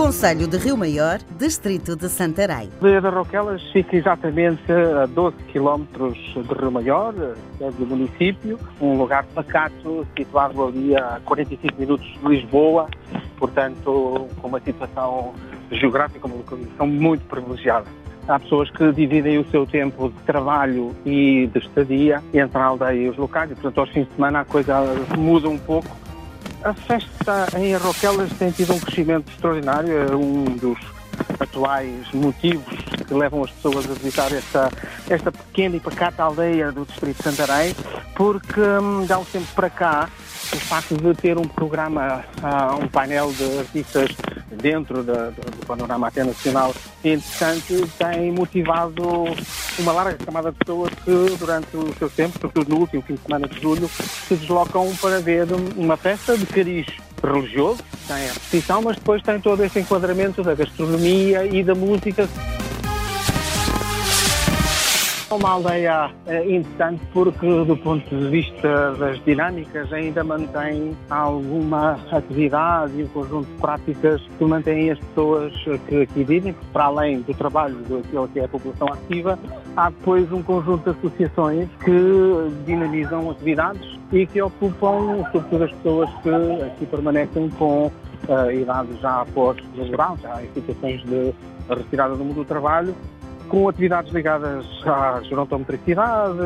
Conselho de Rio Maior, Distrito de Santarém. A Aldeia das Roquelas fica exatamente a 12 km de Rio Maior, é do município, um lugar pacato, situado ali a 45 minutos de Lisboa, portanto, com uma situação geográfica, uma localização muito privilegiada. Há pessoas que dividem o seu tempo de trabalho e de estadia entre a aldeia e os locais, e portanto aos fins de semana a coisa muda um pouco a festa em Arroquelas tem tido um crescimento extraordinário, é um dos atuais motivos que levam as pessoas a visitar esta, esta pequena e pacata aldeia do Distrito de Santarém, porque hum, dá um tempo para cá o facto de ter um programa, uh, um painel de artistas dentro do panorama até nacional interessante, tem motivado uma larga camada de pessoas que durante o seu tempo, sobretudo no último fim de semana de julho, se deslocam para ver uma festa de cariz religioso, tem a repetição, mas depois tem todo esse enquadramento da gastronomia e da música. É uma aldeia é, interessante porque, do ponto de vista das dinâmicas, ainda mantém alguma atividade e um conjunto de práticas que mantêm as pessoas que aqui vivem, para além do trabalho daquilo que é a população ativa, há depois um conjunto de associações que dinamizam atividades e que ocupam, sobretudo, as pessoas que aqui permanecem com uh, idade já pós-laboral, já em situações de retirada do mundo do trabalho, com atividades ligadas à gerontometricidade,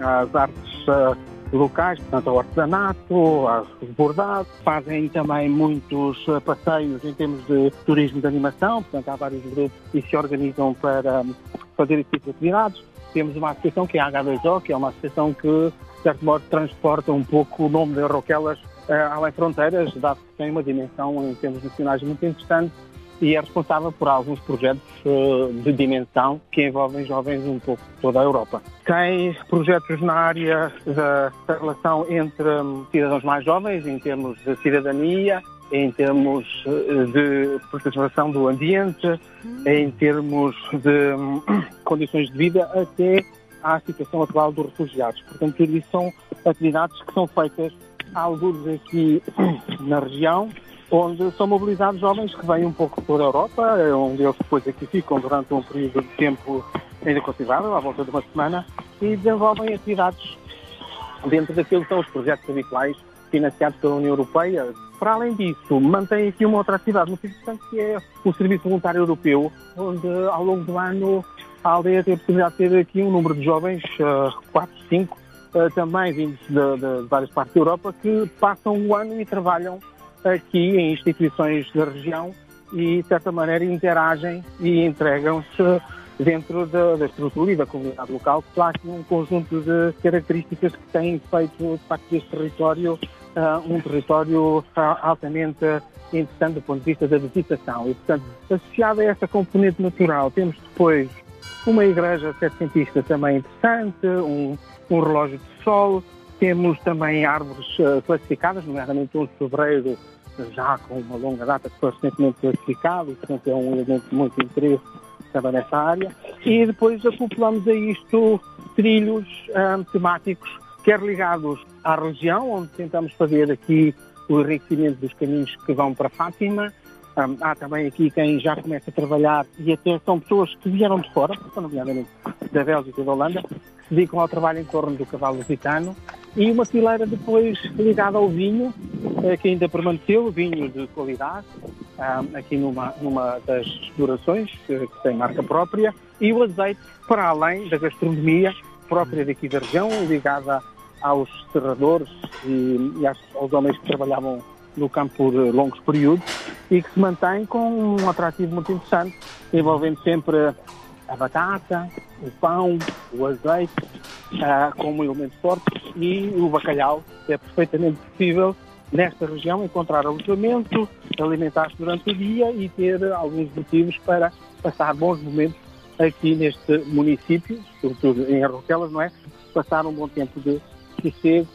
às artes uh, locais, portanto ao artesanato, ao bordado. Fazem também muitos uh, passeios em termos de turismo de animação, portanto há vários grupos que se organizam para um, fazer esse tipo de atividades. Temos uma associação que é a H2O, que é uma associação que, de certo modo, transporta um pouco o nome de Roquelas uh, além fronteiras, dado que tem uma dimensão em termos nacionais muito interessante e é responsável por alguns projetos uh, de dimensão que envolvem jovens um pouco toda a Europa. Tem projetos na área da, da relação entre um, cidadãos mais jovens, em termos de cidadania, em termos uh, de preservação do ambiente, em termos de um, condições de vida, até à situação atual dos refugiados. Portanto, tudo isso são atividades que são feitas alguns aqui na região, onde são mobilizados jovens que vêm um pouco por Europa, onde eles depois aqui ficam durante um período de tempo ainda considerável, à volta de uma semana, e desenvolvem atividades dentro daquilo que são os projetos habituais financiados pela União Europeia. Para além disso, mantém aqui uma outra atividade muito importante que é o Serviço Voluntário Europeu, onde ao longo do ano a aldeia tem a possibilidade de ter aqui um número de jovens, 4, 5, também vindos de, de várias partes da Europa, que passam o ano e trabalham aqui em instituições da região e, de certa maneira, interagem e entregam-se dentro da, da, estrutura e da comunidade local, que há aqui um conjunto de características que têm feito, de facto, deste território uh, um território uh, altamente interessante do ponto de vista da visitação. E, portanto, associado a essa componente natural, temos depois uma igreja setecentista também interessante, um, um relógio de sol, temos também árvores uh, classificadas, nomeadamente um de fevereiro, já com uma longa data que foi recentemente classificado, portanto é um elemento muito interesse também nessa área. E depois acoplamos a isto trilhos um, temáticos, quer ligados à região, onde tentamos fazer aqui o enriquecimento dos caminhos que vão para Fátima. Um, há também aqui quem já começa a trabalhar, e até são pessoas que vieram de fora, nomeadamente da Bélgica e da Holanda, que se dedicam ao trabalho em torno do cavalo lusitano, e uma fileira depois ligada ao vinho, eh, que ainda permaneceu, vinho de qualidade, aqui numa, numa das explorações, que tem marca própria, e o azeite, para além da gastronomia própria daqui da região, ligada aos serradores e, e aos homens que trabalhavam no campo por longos períodos e que se mantém com um atrativo muito interessante, envolvendo sempre a batata, o pão, o azeite, uh, como elemento forte, e o bacalhau. É perfeitamente possível, nesta região, encontrar alojamento, alimentar-se durante o dia e ter alguns motivos para passar bons momentos aqui neste município, sobretudo em Arroquelas, não é? Passar um bom tempo de sossego,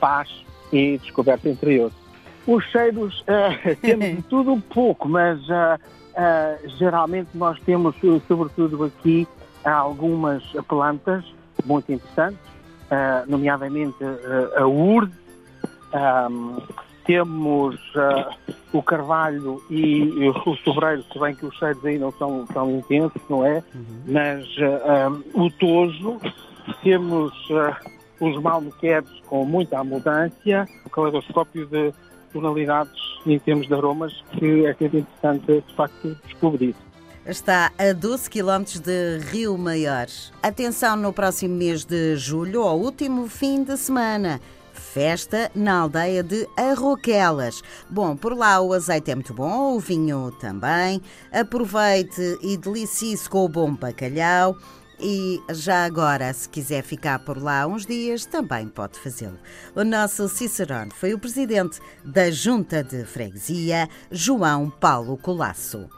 paz e descoberta interior. Os cheiros, uh, temos de tudo um pouco, mas uh, uh, geralmente nós temos, sobretudo aqui, algumas plantas muito interessantes, nomeadamente a urde, um, temos o carvalho e o sobreiro, se bem que os cheiros aí não são tão intensos, não é? Uhum. Mas um, o tojo, temos os malmequeres com muita abundância, o caleidoscópio de tonalidades em termos de aromas que é sempre interessante, de facto, descobrir. Está a 12 km de Rio Maior. Atenção no próximo mês de julho, ao último fim de semana. Festa na aldeia de Arroquelas. Bom, por lá o azeite é muito bom, o vinho também. Aproveite e delicie-se com o bom bacalhau. E já agora, se quiser ficar por lá uns dias, também pode fazê-lo. O nosso Cicerone foi o presidente da Junta de Freguesia, João Paulo Colasso.